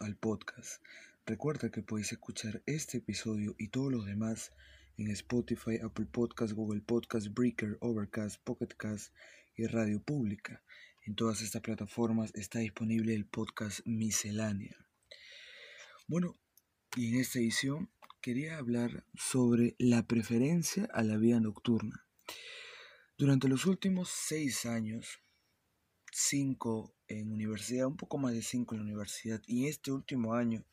al podcast. Recuerda que podéis escuchar este episodio y todos los demás en Spotify, Apple Podcasts, Google Podcasts, Breaker, Overcast, Pocket Cast y Radio Pública. En todas estas plataformas está disponible el podcast Miscelánea. Bueno, y en esta edición quería hablar sobre la preferencia a la vida nocturna. Durante los últimos seis años, cinco en universidad, un poco más de cinco en la universidad, y este último año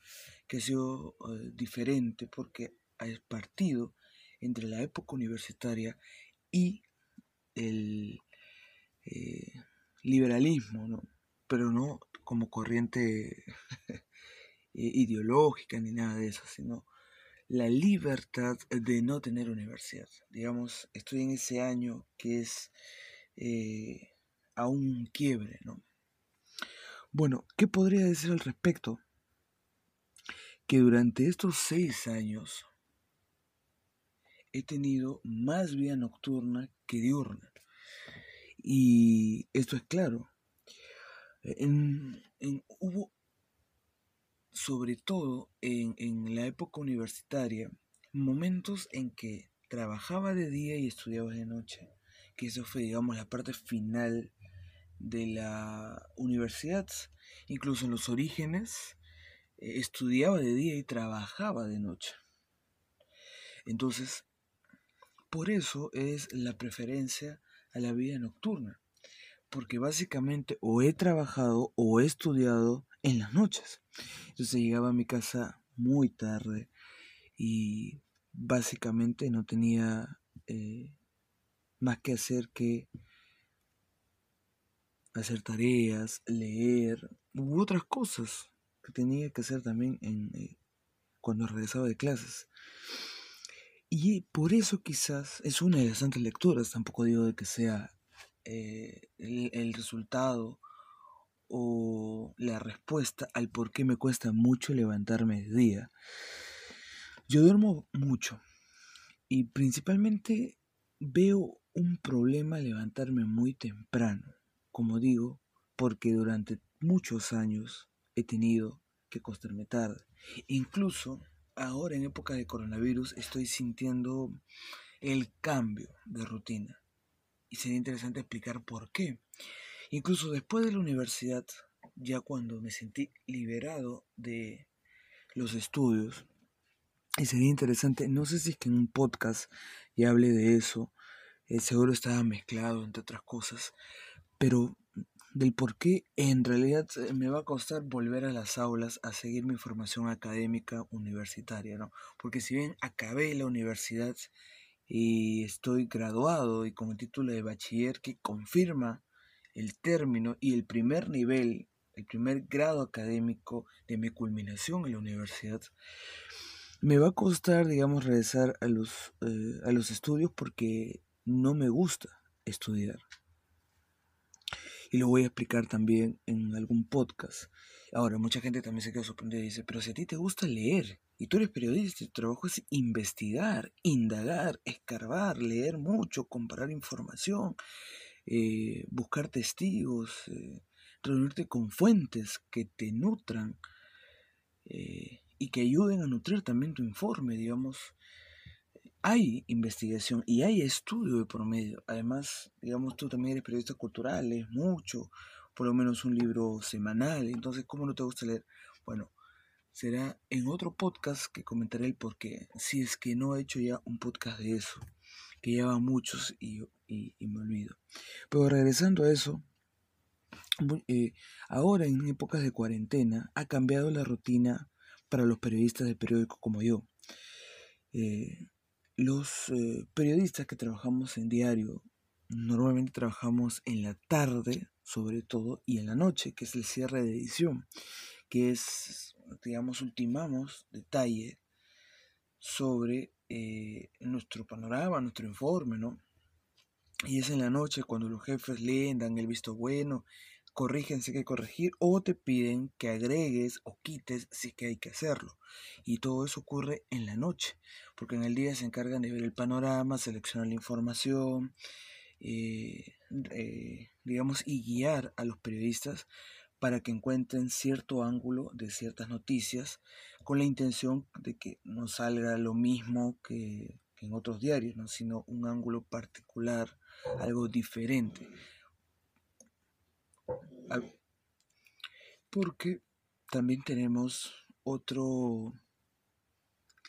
que ha sido eh, diferente porque ha partido entre la época universitaria y el eh, liberalismo, ¿no? pero no como corriente ideológica ni nada de eso, sino la libertad de no tener universidad. Digamos, estoy en ese año que es eh, a un quiebre, ¿no? Bueno, ¿qué podría decir al respecto? Que durante estos seis años he tenido más vida nocturna que diurna. Y esto es claro. En, hubo, sobre todo en, en la época universitaria, momentos en que trabajaba de día y estudiaba de noche, que eso fue, digamos, la parte final de la universidad, incluso en los orígenes, eh, estudiaba de día y trabajaba de noche. Entonces, por eso es la preferencia a la vida nocturna, porque básicamente o he trabajado o he estudiado en las noches. Entonces llegaba a mi casa muy tarde y básicamente no tenía eh, más que hacer que hacer tareas, leer u otras cosas que tenía que hacer también eh, cuando regresaba de clases. Y por eso quizás es una de las tantas lecturas, tampoco digo de que sea eh, el, resultado o la respuesta al por qué me cuesta mucho levantarme de día. Yo duermo mucho y principalmente veo un problema levantarme muy temprano como digo, porque durante muchos años he tenido que acostarme tarde. Incluso ahora en época de coronavirus estoy sintiendo el cambio de rutina. Y sería interesante explicar por qué. Incluso después de la universidad, ya cuando me sentí liberado de los estudios, y sería interesante, no sé si es que en un podcast ya hablé de eso, eh, seguro estaba mezclado entre otras cosas, pero del por qué en realidad me va a costar volver a las aulas a seguir mi formación académica universitaria, ¿no? Porque si bien acabé la universidad y estoy graduado y con el título de bachiller que confirma el término y el primer nivel, el primer grado académico de mi culminación en la universidad, me va a costar, digamos, regresar a los, eh, a los estudios porque no me gusta estudiar y lo voy a explicar también en algún podcast. Ahora, mucha gente también se queda sorprendida y dice, pero si a ti te gusta leer y tú eres periodista, tu trabajo es investigar, indagar, escarbar, leer mucho, comparar información, eh, buscar testigos, eh, reunirte con fuentes que te nutran eh, y que ayuden a nutrir también tu informe, digamos hay investigación y hay estudio de promedio. Además, digamos, tú también eres periodista cultural, lees mucho, por lo menos un libro semanal. Entonces, ¿cómo no te gusta leer? Bueno, será en otro podcast que comentaré el por qué. Si es que no he hecho ya un podcast de eso, que lleva muchos y, me olvido. Pero regresando a eso, eh, ahora en épocas de cuarentena ha cambiado la rutina para los periodistas del periódico como yo. Eh, los eh, periodistas que trabajamos en diario normalmente trabajamos en la tarde, sobre todo, y en la noche, que es el cierre de edición, que es, digamos, ultimamos detalle sobre eh, nuestro panorama, nuestro informe, ¿no? Y es en la noche cuando los jefes leen, dan el visto bueno, corrigen si hay que corregir o te piden que agregues o quites si que hay que hacerlo. Y todo eso ocurre en la noche, porque en el día se encargan de ver el panorama, seleccionar la información, eh, eh, digamos, y guiar a los periodistas para que encuentren cierto ángulo de ciertas noticias con la intención de que no salga lo mismo que, en otros diarios, ¿no? sino un ángulo particular, algo diferente. Porque también tenemos otro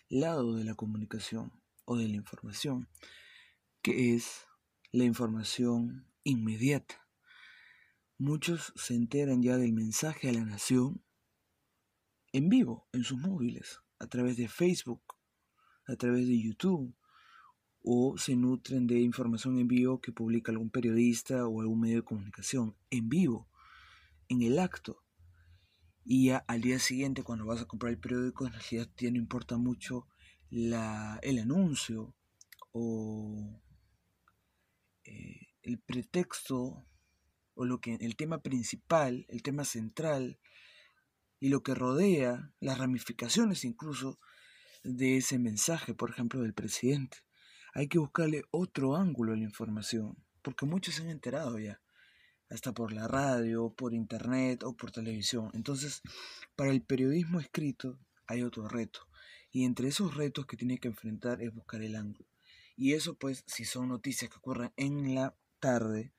lado de la comunicación o de la información, que es la información inmediata. Muchos se enteran ya del mensaje a la nación en vivo, en sus móviles, a través de Facebook, a través de YouTube, o se nutren de información en vivo que publica algún periodista o algún medio de comunicación, en vivo, en el acto. Y ya al día siguiente, cuando vas a comprar el periódico, en realidad no importa mucho la, el anuncio o eh, el pretexto o lo que el tema principal, el tema central y lo que rodea, las ramificaciones incluso de ese mensaje, por ejemplo, del presidente. Hay que buscarle otro ángulo a la información, porque muchos se han enterado ya, hasta por la radio, por internet o por televisión. Entonces, para el periodismo escrito hay otro reto. Y entre esos retos que tiene que enfrentar es buscar el ángulo. Y eso pues, si son noticias que ocurren en la tarde,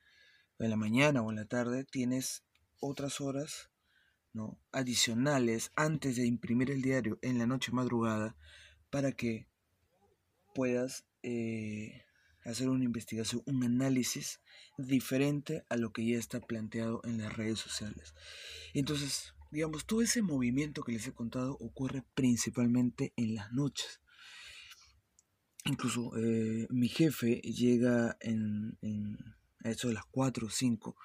en la mañana o en la tarde, tienes otras horas ¿no? adicionales antes de imprimir el diario en la noche madrugada para que puedas eh, hacer una investigación, un análisis diferente a lo que ya está planteado en las redes sociales. Entonces, digamos, todo ese movimiento que les he contado ocurre principalmente en las noches. Incluso eh, mi jefe llega en, a eso de las 4 o 5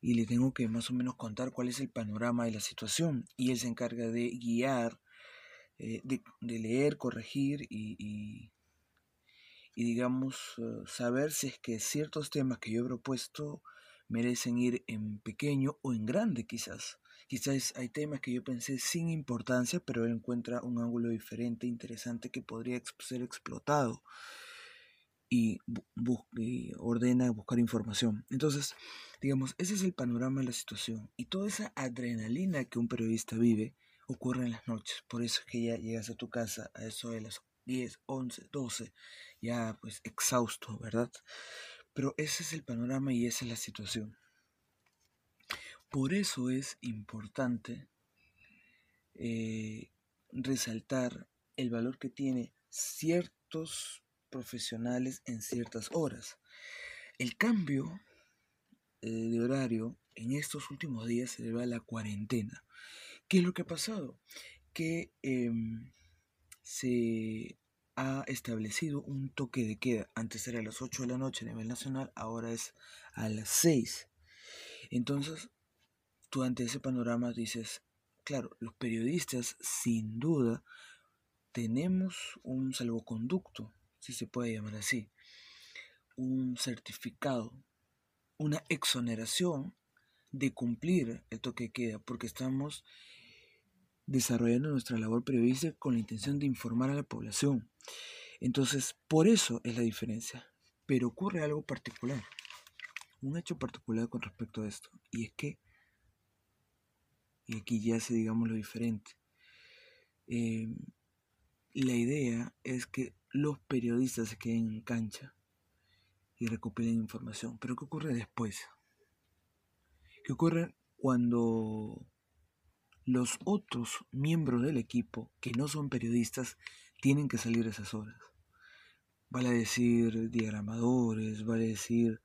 y le tengo que más o menos contar cuál es el panorama de la situación y él se encarga de guiar, eh, de, leer, corregir y, y, digamos eh, saber si es que ciertos temas que yo he propuesto merecen ir en pequeño o en grande quizás. Quizás hay temas que yo pensé sin importancia, pero él encuentra un ángulo diferente, interesante, que podría ser explotado y, ordena buscar información. Entonces, digamos, ese es el panorama de la situación. Y toda esa adrenalina que un periodista vive ocurre en las noches. Por eso es que ya llegas a tu casa a eso de las 10, 11, 12, ya pues exhausto, ¿verdad? Pero ese es el panorama y esa es la situación. Por eso es importante eh, resaltar el valor que tiene ciertos profesionales en ciertas horas. El cambio eh, de horario en estos últimos días se debe a la cuarentena. ¿Qué es lo que ha pasado? Que em, se ha establecido un toque de queda. Antes era a las 8 de la noche a nivel nacional, ahora es a las 6. Entonces, tú ante ese panorama dices, claro, los periodistas sin duda tenemos un salvoconducto, si se puede llamar así, un certificado, una exoneración de cumplir el toque de queda, porque estamos desarrollando nuestra labor periodística con la intención de informar a la población. Entonces, por eso es la diferencia. Pero ocurre algo particular, un hecho particular con respecto a esto, y es que y aquí ya se digamos lo diferente. Em, la idea es que los periodistas se queden en cancha y recopilen información. Pero ¿qué ocurre después? ¿Qué ocurre cuando los otros miembros del equipo, que no son periodistas, tienen que salir a esas horas? Vale decir diagramadores, vale decir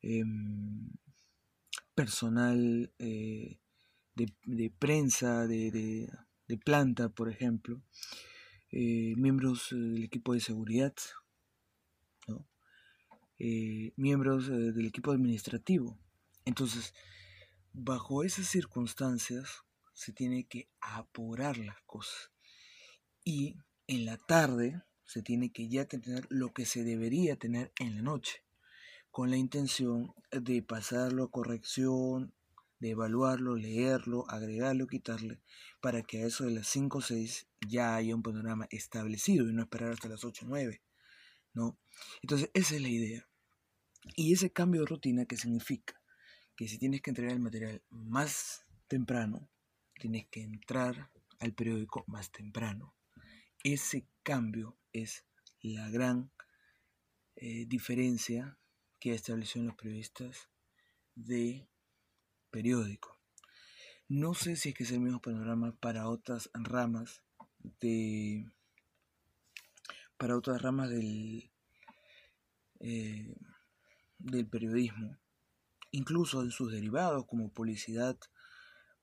em, personal eh, de, prensa, de, planta, por ejemplo, eh, miembros eh, del equipo de seguridad, eh, miembros del equipo administrativo. Entonces, bajo esas circunstancias, se tiene que apurar las cosas. Y en la tarde se tiene que ya tener lo que se debería tener en la noche, con la intención de pasarlo a corrección, de evaluarlo, leerlo, agregarlo, quitarle, para que a eso de las 5 o 6 ya haya un panorama establecido y no esperar hasta las 8 o 9, ¿no? Entonces, esa es la idea. Y ese cambio de rutina, ¿qué significa? Que si tienes que entregar el material más temprano, tienes que entrar al periódico más temprano. Ese cambio es la gran eh, diferencia que establecieron los periodistas de periódico. No sé si es que es el mismo panorama para otras ramas de para otras ramas del eh, del periodismo, incluso en sus derivados como publicidad,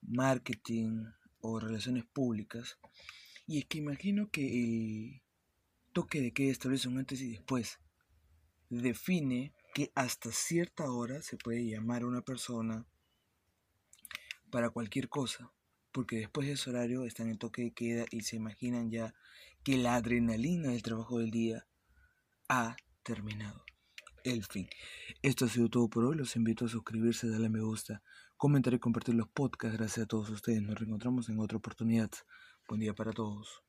marketing o relaciones públicas. Y es que imagino que el toque de queda establece un antes y después define que hasta cierta hora se puede llamar a una persona para cualquier cosa, porque después de ese horario están en toque de queda y se imaginan ya que la adrenalina del trabajo del día ha terminado. El fin. Esto ha sido todo por hoy. Los invito a suscribirse, darle me gusta, comentar y compartir los podcasts. Gracias a todos ustedes. Nos reencontramos en otra oportunidad. Buen día para todos.